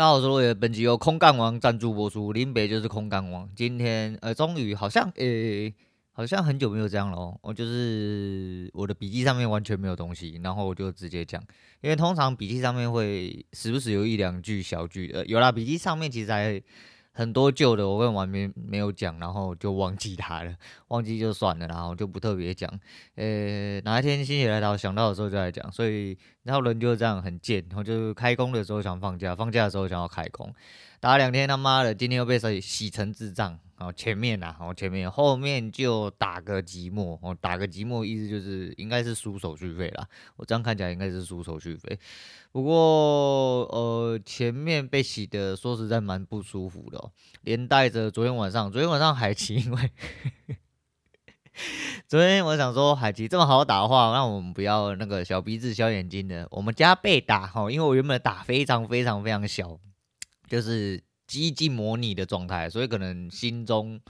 大家好，我是罗野，本集由空干王赞助播出，林北就是空干王。今天呃，终于好像呃、欸，好像很久没有这样了哦。我就是我的笔记上面完全没有东西，然后我就直接讲，因为通常笔记上面会时不时有一两句小句呃，有啦，笔记上面其实还。很多旧的我跟完没没有讲，然后就忘记它了，忘记就算了，然后就不特别讲。呃、哪一天心血来潮想到的时候就来讲，所以然后人就是这样很贱，然后就是开工的时候想放假，放假的时候想要开工，打两天他妈的，今天又被谁洗成智障。哦，前面呐，哦，前面，后面就打个寂寞，哦，打个寂寞，意思就是应该是输手续费啦。我这样看起来应该是输手续费，不过呃，前面被洗的，说实在蛮不舒服的哦，连带着昨天晚上，昨天晚上海奇，因为昨天我想说海奇这么好打的话，那我们不要那个小鼻子小眼睛的，我们家被打哈，因为我原本打非常非常非常小，就是。几近模拟的状态，所以可能心中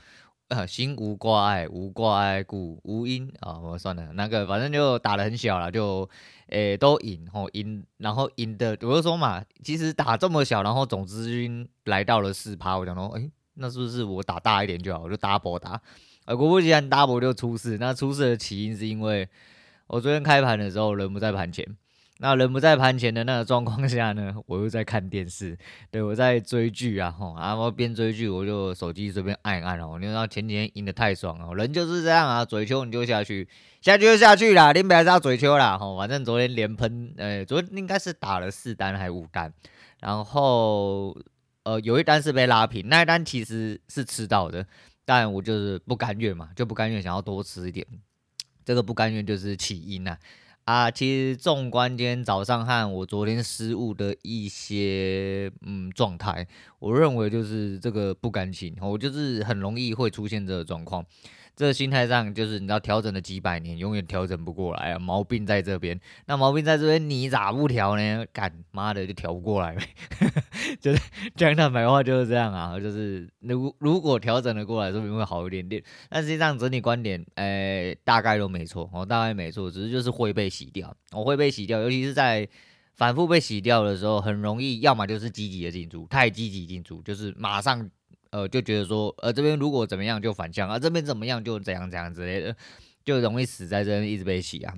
呃心无挂碍，无挂碍故无因啊。我算了，那个反正就打得很小了，就诶、都赢吼赢，然后赢的我就说嘛，其实打这么小，然后总资金来到了四趴，我想说，诶、那是不是我打大一点就好？我就 double 打，呃果不其然 double 就出事。那出事的起因是因为我昨天开盘的时候人不在盘前。那人不在盘前的那个状况下呢，我又在看电视，对，我在追剧啊，吼，然后边追剧我就手机随便按一按哦，你知道前几天赢得太爽了，人就是这样啊，嘴秋你就下去，下去就下去啦，林北还是要嘴秋啦，吼，反正昨天连喷，呃，昨天应该是打了四单还五单，然后呃有一单是被拉平，那一单其实是吃到的，但我就是不甘愿嘛，就不甘愿想要多吃一点，这个不甘愿就是起因呐。啊，其实纵观今天早上和我昨天失误的一些嗯状态，我认为就是这个不甘心，我就是很容易会出现这个状况。这心态上就是你知道调整了几百年，永远调整不过来啊，毛病在这边。那毛病在这边，你咋不调呢？干妈的就调不过来呗，就是讲坦白话就是这样啊，就是如如果调整的过来，说不定会好一点点。但实际上整体观点，哎、大概都没错，哦，大概没错，只是就是会被洗掉，我会被洗掉，尤其是在反复被洗掉的时候，很容易，要么就是积极的进出，太积极进出，就是马上。呃，就觉得说，呃，这边如果怎么样就反向啊，这边怎么样就怎样怎样之类的，就容易死在这边一直被洗啊，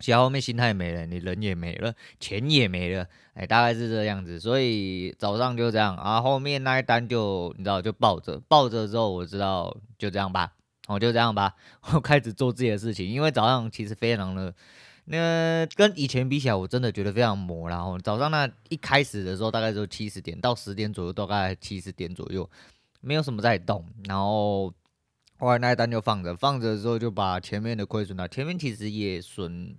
洗到后面心态没了，你人也没了，钱也没了，哎，大概是这样子，所以早上就这样啊，后面那一单就你知道就抱着抱着之后，我知道就这样吧，我就这样吧，我开始做自己的事情，因为早上其实非常的，那跟以前比起来，我真的觉得非常磨，然后早上那一开始的时候大概就七十点到十点左右，大概七十点左右。没有什么在动，然后后来那一单就放着，放着之后就把前面的亏损了。前面其实也损，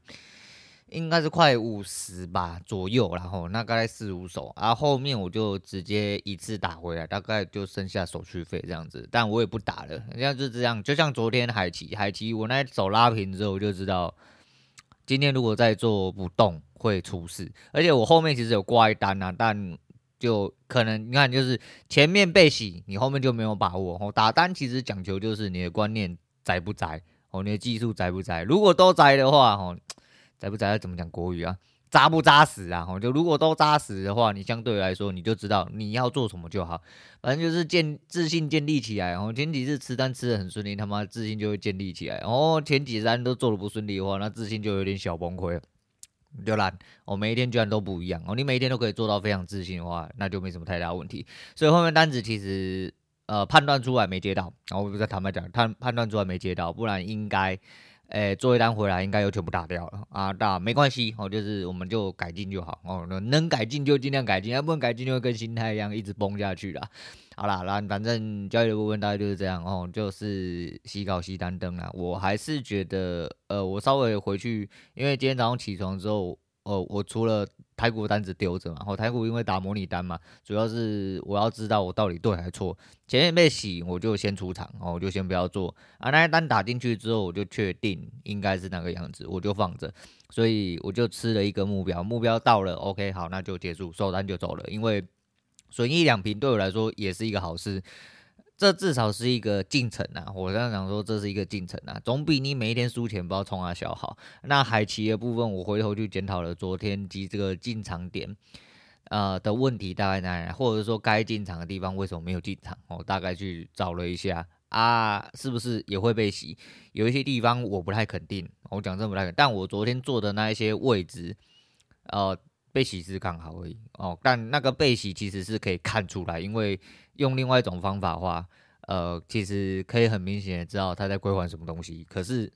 应该是快五十吧左右，然后那大概四五手，然后后面我就直接一次打回来，大概就剩下手续费这样子，但我也不打了，人家就这样，就像昨天海奇，海奇我那手拉平之后我就知道，今天如果再做不动会出事，而且我后面其实有挂一单啊，但。就可能你看，就是前面被洗，你后面就没有把握。哦，打单其实讲求就是你的观念在不在，哦，你的技术在不在。如果都在的话，哦，在不在要怎么讲国语啊？扎不扎实啊？哦，就如果都扎实的话，你相对来说你就知道你要做什么就好。反正就是建自信建立起来。然后前几次吃单吃的很顺利，他妈自信就会建立起来。哦前几单都做的不顺利的话，那自信就有点小崩溃。浏览，我每一天居然都不一样哦！你每一天都可以做到非常自信的话，那就没什么太大问题。所以后面单子其实呃判断出来没接到，然后我再坦白讲，判判断出来没接到，不然应该。诶，做一单回来应该又全部打掉了啊！打没关系哦，就是我们就改进就好哦，能改进就尽量改进，要不能改进就会跟心态一样一直崩下去啦。好啦，那反正交易的部分大概就是这样哦，就是洗稿洗单灯啦。我还是觉得，呃，我稍微回去，因为今天早上起床之后。哦，我除了台股单子丢着嘛，然后台股因为打模拟单嘛，主要是我要知道我到底对还是错。前面被洗，我就先出场，哦，我就先不要做啊。那些单打进去之后，我就确定应该是那个样子，我就放着。所以我就吃了一个目标，目标到了，OK，好，那就结束，收单就走了。因为损益两平对我来说也是一个好事。这至少是一个进程啊！我刚刚讲说这是一个进程啊，总比你每一天输钱不知道冲啊小好。那海奇的部分，我回头去检讨了昨天及这个进场点，呃的问题大概在哪里，或者说该进场的地方为什么没有进场？我大概去找了一下啊，是不是也会被洗？有一些地方我不太肯定，我讲真不太，但我昨天坐的那一些位置，呃，被洗是刚好而已哦。但那个被洗其实是可以看出来，因为用另外一种方法的话，呃，其实可以很明显的知道他在归还什么东西。可是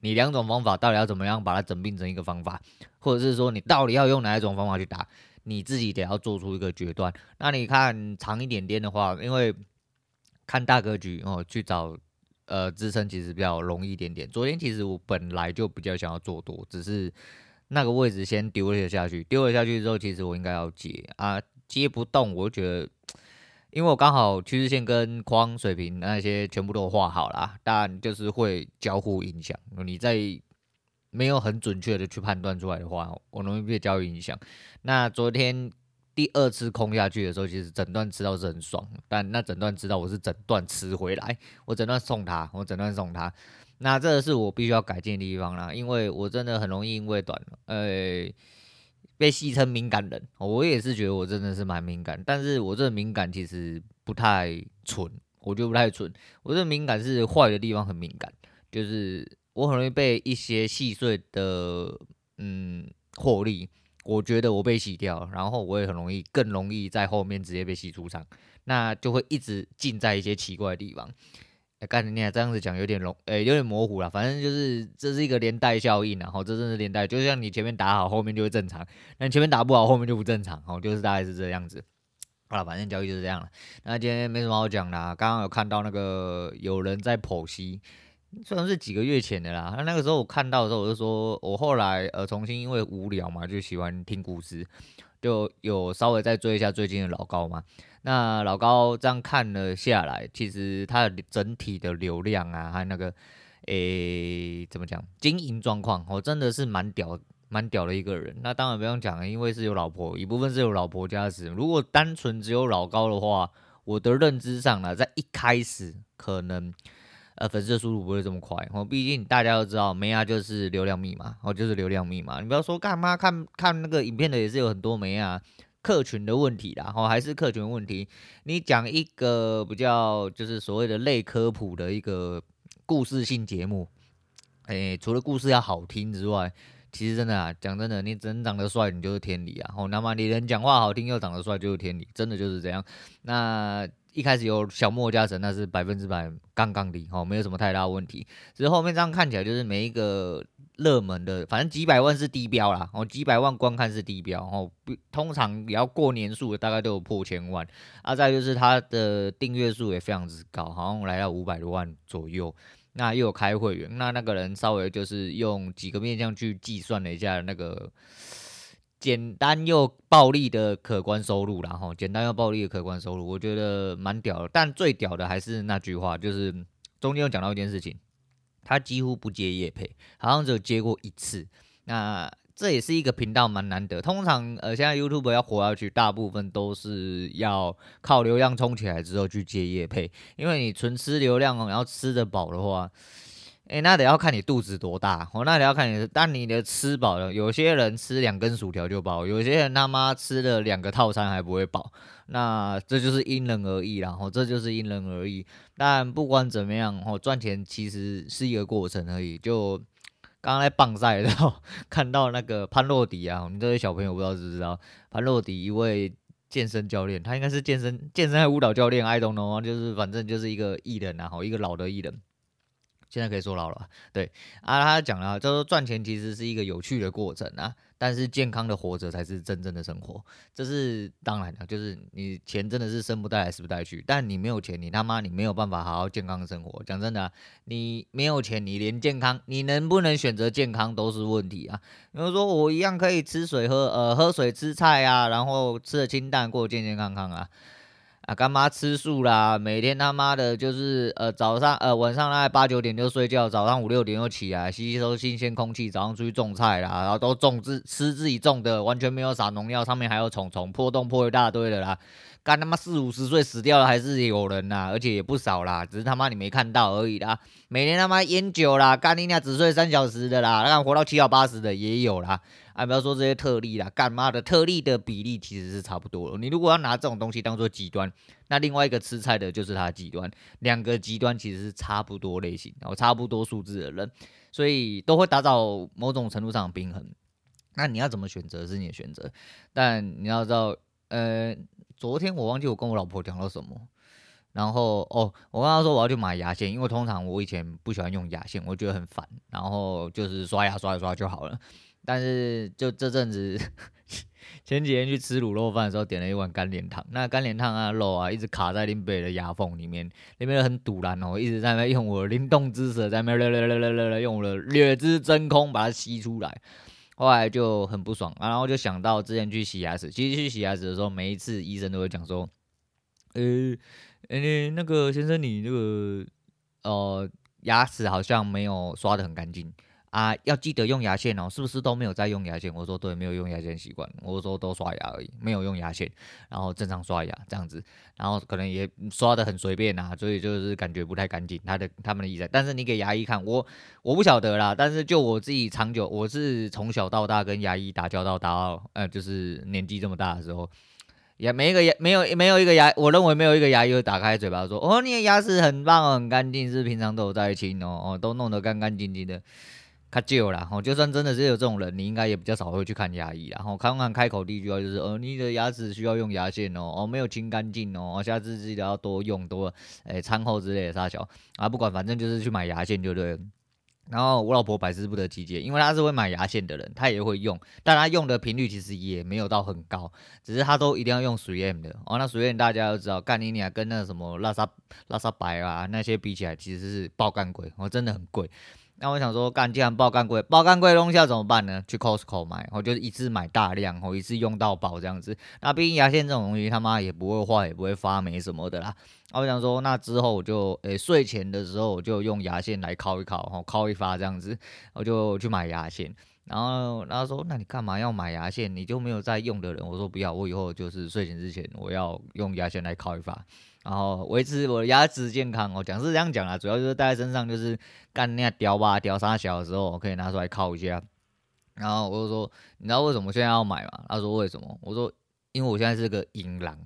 你两种方法到底要怎么样把它整并成一个方法，或者是说你到底要用哪一种方法去打？你自己得要做出一个决断。那你看长一点点的话，因为看大格局哦，去找呃支撑其实比较容易一点点。昨天其实我本来就比较想要做多，只是那个位置先丢了下去，丢了下去之后，其实我应该要接啊，接不动，我就觉得，因为我刚好趋势线跟框水平那些全部都画好了，但就是会交互影响。你在没有很准确的去判断出来的话，我容易被交易影响。那昨天第二次空下去的时候，其实整段吃到是很爽，但那整段知道我是整段吃回来，我整段送他，我整段送他。那这个是我必须要改进的地方啦，因为我真的很容易因为短，呃，被戏称敏感人。我也是觉得我真的是蛮敏感，但是我这敏感其实不太蠢，我觉得不太蠢。我这敏感是坏的地方很敏感，就是。我很容易被一些细碎的嗯获利，我觉得我被洗掉，然后我也很容易更容易在后面直接被洗出场，那就会一直进在一些奇怪的地方。哎，刚才你还这样子讲有点容，哎，有点模糊了。反正就是这是一个连带效应，然后这真是连带，就像你前面打好，后面就会正常；那你前面打不好，后面就不正常。哦，就是大概是这样子。好了，反正交易就是这样了。那今天没什么好讲的啊，刚刚有看到那个有人在剖析。虽然是几个月前的啦，那那个时候我看到的时候，我就说，我后来呃重新因为无聊嘛，就喜欢听故事，就有稍微再追一下最近的老高嘛。那老高这样看了下来，其实他的整体的流量啊，还有那个诶、怎么讲经营状况，我真的是蛮屌蛮屌的一个人。那当然不用讲了，因为是有老婆，一部分是有老婆加持。如果单纯只有老高的话，我的认知上呢，在一开始可能。呃，粉丝的速度不会这么快哦，毕竟大家都知道，妹啊就是流量密码哦，就是流量密码。你不要说干嘛看看那个影片的也是有很多妹啊，客群的问题啦，哦，还是客群问题。你讲一个比较就是所谓的类科普的一个故事性节目，诶，除了故事要好听之外，其实真的啊，讲真的，你真长得帅，你就是天理啊。哦，那么你人讲话好听又长得帅，就是天理，真的就是这样。那。一开始有小莫加成，那是百分之百杠杠的哦，没有什么太大问题。只是后面这样看起来，就是每一个热门的，反正几百万是低标啦，哦，几百万观看是低标哦，通常也要过年数，大概都有破千万。啊，再就是它的订阅数也非常之高，好像来到五百多万左右。那又有开会员，那那个人稍微就是用几个面向去计算了一下那个。简单又暴利的可观收入，然后简单又暴利的可观收入，我觉得蛮屌的。但最屌的还是那句话，就是中间有讲到一件事情，他几乎不接业配，好像只有接过一次。那这也是一个频道蛮难得。通常呃，现在 YouTube 要活下去，大部分都是要靠流量冲起来之后去接业配，因为你纯吃流量，然后吃得饱的话。诶、那得要看你肚子多大哦。那得要看你，但你的吃饱了，有些人吃两根薯条就饱，有些人他妈吃了两个套餐还不会饱。那这就是因人而异啦，哦，这就是因人而异。但不管怎么样，哦，赚钱其实是一个过程而已。就刚刚在棒赛的时候 看到那个潘洛迪啊，我们这位小朋友不知道知不知道？潘洛迪一位健身教练，他应该是健身健身还舞蹈教练，I don't know，就是反正就是一个艺人啊，一个老的艺人。现在可以说老了，对啊，他讲了，就是赚钱其实是一个有趣的过程啊，但是健康的活着才是真正的生活，这是当然的，就是你钱真的是生不带来死不带去，但你没有钱，你他妈你没有办法好好健康的生活。讲真的，你没有钱，你连健康，你能不能选择健康都是问题啊。比如说我一样可以吃水喝，呃，喝水吃菜啊，然后吃的清淡，过健健康康啊。干妈吃素啦？每天他妈的，就是呃早上呃晚上大概八九点就睡觉，早上五六点又起来吸收新鲜空气，早上出去种菜啦，然后都种自吃自己种的，完全没有撒农药，上面还有虫虫破洞破一大堆的啦。干他妈四五十岁死掉了还是有人呐，而且也不少啦，只是他妈你没看到而已啦。每天他妈烟酒啦，干你俩只睡三小时的啦，那活到七老八十的也有啦。啊，不要说这些特例啦，干嘛的特例的比例其实是差不多了。你如果要拿这种东西当做极端，那另外一个吃菜的就是它的极端，两个极端其实是差不多类型，然后差不多数字的人，所以都会达到某种程度上的平衡。那你要怎么选择是你的选择，但你要知道，呃，昨天我忘记我跟我老婆讲了什么。然后哦，我刚刚说我要去买牙线，因为通常我以前不喜欢用牙线，我觉得很烦。然后就是刷牙刷一刷就好了。但是就这阵子，前几天去吃卤肉饭的时候，点了一碗干莲汤。那干莲汤啊肉啊，一直卡在林北的牙缝里面，那边很堵然哦，一直在那用我的灵动之舌在那 用我的略知真空把它吸出来。后来就很不爽啊，然后就想到之前去洗牙齿，其实去洗牙齿的时候，每一次医生都会讲说，呃。哎、欸，那个先生，你那个呃牙齿好像没有刷得很干净啊，要记得用牙线哦，是不是都没有在用牙线？我说对，没有用牙线习惯，我说都刷牙而已，没有用牙线，然后正常刷牙这样子，然后可能也刷得很随便啊，所以就是感觉不太干净。他的他们的意思，但是你给牙医看，我我不晓得啦，但是就我自己长久，我是从小到大跟牙医打交道，打到呃就是年纪这么大的时候。也没一个牙，没有没有一个牙，我认为没有一个牙医会打开嘴巴说：“哦，你的牙齿很棒哦，很干净，是平常都有在清哦，哦，都弄得干干净净的。”卡旧啦，哦，就算真的是有这种人，你应该也比较少会去看牙医，然后看看开口第一句话就是：“哦，你的牙齿需要用牙线哦，哦，没有清干净哦，下次记得要多用多，诶，餐后之类的大小啊，不管，反正就是去买牙线就对了。”然后我老婆百思不得其解，因为她是会买牙线的人，她也会用，但她用的频率其实也没有到很高，只是她都一定要用水 M 的哦。那水 M 大家都知道，干你娘跟那什么拉萨拉萨白啊那些比起来，其实是爆干贵，哦，真的很贵。那我想说，干既然爆干贵，爆干贵的东西要怎么办呢？去 Costco 买，我就一次买大量，我，一次用到饱这样子。那毕竟牙线这种东西，他妈也不会坏，也不会发霉什么的啦。我想说，那之后我就，诶、睡前的时候我就用牙线来敲一敲，吼，敲一发这样子，我就去买牙线。然后，然后说，那你干嘛要买牙线？你就没有在用的人？我说不要，我以后就是睡前之前我要用牙线来敲一发。然后维持我的牙齿健康哦，讲是这样讲啦，主要就是带在身上，就是干那雕吧雕啥小的时候，我可以拿出来靠一下。然后我就说，你知道为什么现在要买吗？他说为什么？我说因为我现在是个银狼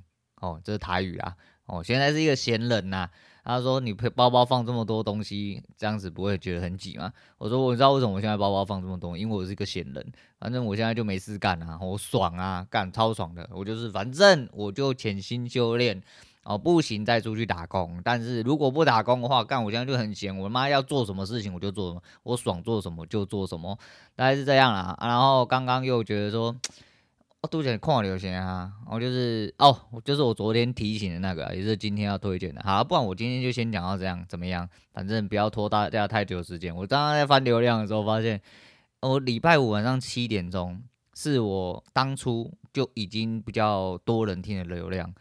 哦，这是台语啊哦，现在是一个闲人呐。他说你包包放这么多东西，这样子不会觉得很挤吗？我说我知道为什么我现在包包放这么多，因为我是一个闲人，反正我现在就没事干啊，我爽啊，干超爽的，我就是反正我就潜心修炼。哦，不行，再出去打工。但是如果不打工的话，干我现在就很闲。我妈要做什么事情，我就做什么，我爽做什么就做什么，大概是这样啦。然后刚刚又觉得说，哦，杜姐看流行啊，我就是哦，就是我昨天提醒的那个，也是今天要推荐的。好，不然我今天就先讲到这样，怎么样？反正不要拖大家太久时间。我刚刚在翻流量的时候发现，我礼拜五晚上七点钟是我当初就已经比较多人听的流量。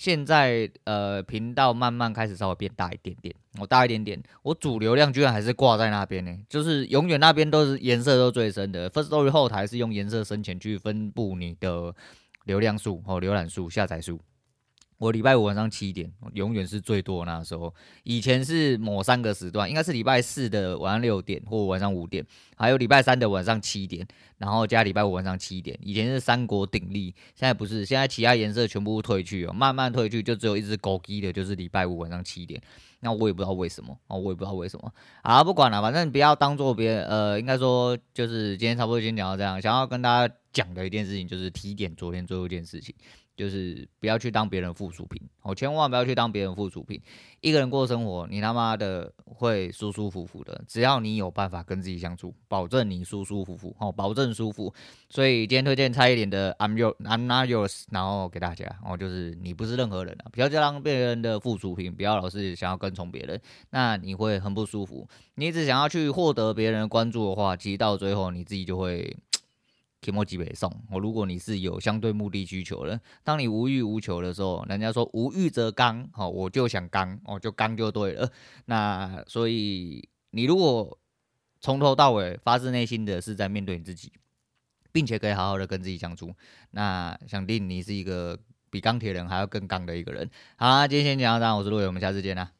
现在呃频道慢慢开始稍微变大一点点，我大一点点，我主流量居然还是挂在那边呢，就是永远那边都是颜色都最深的 First Story 后台是用颜色深浅去分布你的流量数和浏览数、下载数。我礼拜五晚上七点，永远是最多那时候。以前是某三个时段，应该是礼拜四的晚上六点或晚上五点，还有礼拜三的晚上七点，然后加礼拜五晚上七点。以前是三国鼎立，现在不是，现在其他颜色全部退去哦，慢慢退去，就只有一只狗机的，就是礼拜五晚上七点。那我也不知道为什么哦，我也不知道为什么。好，不管了，反正不要当做别人，呃，应该说就是今天差不多先讲到这样。想要跟大家讲的一件事情，就是提点昨天最后一件事情。就是不要去当别人附属品，哦，千万不要去当别人附属品。一个人过生活，你他妈的会舒舒服服的。只要你有办法跟自己相处，保证你舒舒服服，哦，保证舒服。所以今天推荐蔡依林的 I'm Your I'm Not Yours，然后给大家，哦，就是你不是任何人啊，不要再当别人的附属品，不要老是想要跟从别人，那你会很不舒服。你只想要去获得别人的关注的话，其实到最后你自己就会。提莫基北送我。如果你是有相对目的需求的，当你无欲无求的时候，人家说无欲则刚，好，我就想刚，我就刚就对了。那所以你如果从头到尾发自内心的是在面对你自己，并且可以好好的跟自己相处，那想定你是一个比钢铁人还要更刚的一个人。好，今天先讲到这，我是陆伟，我们下次见啦。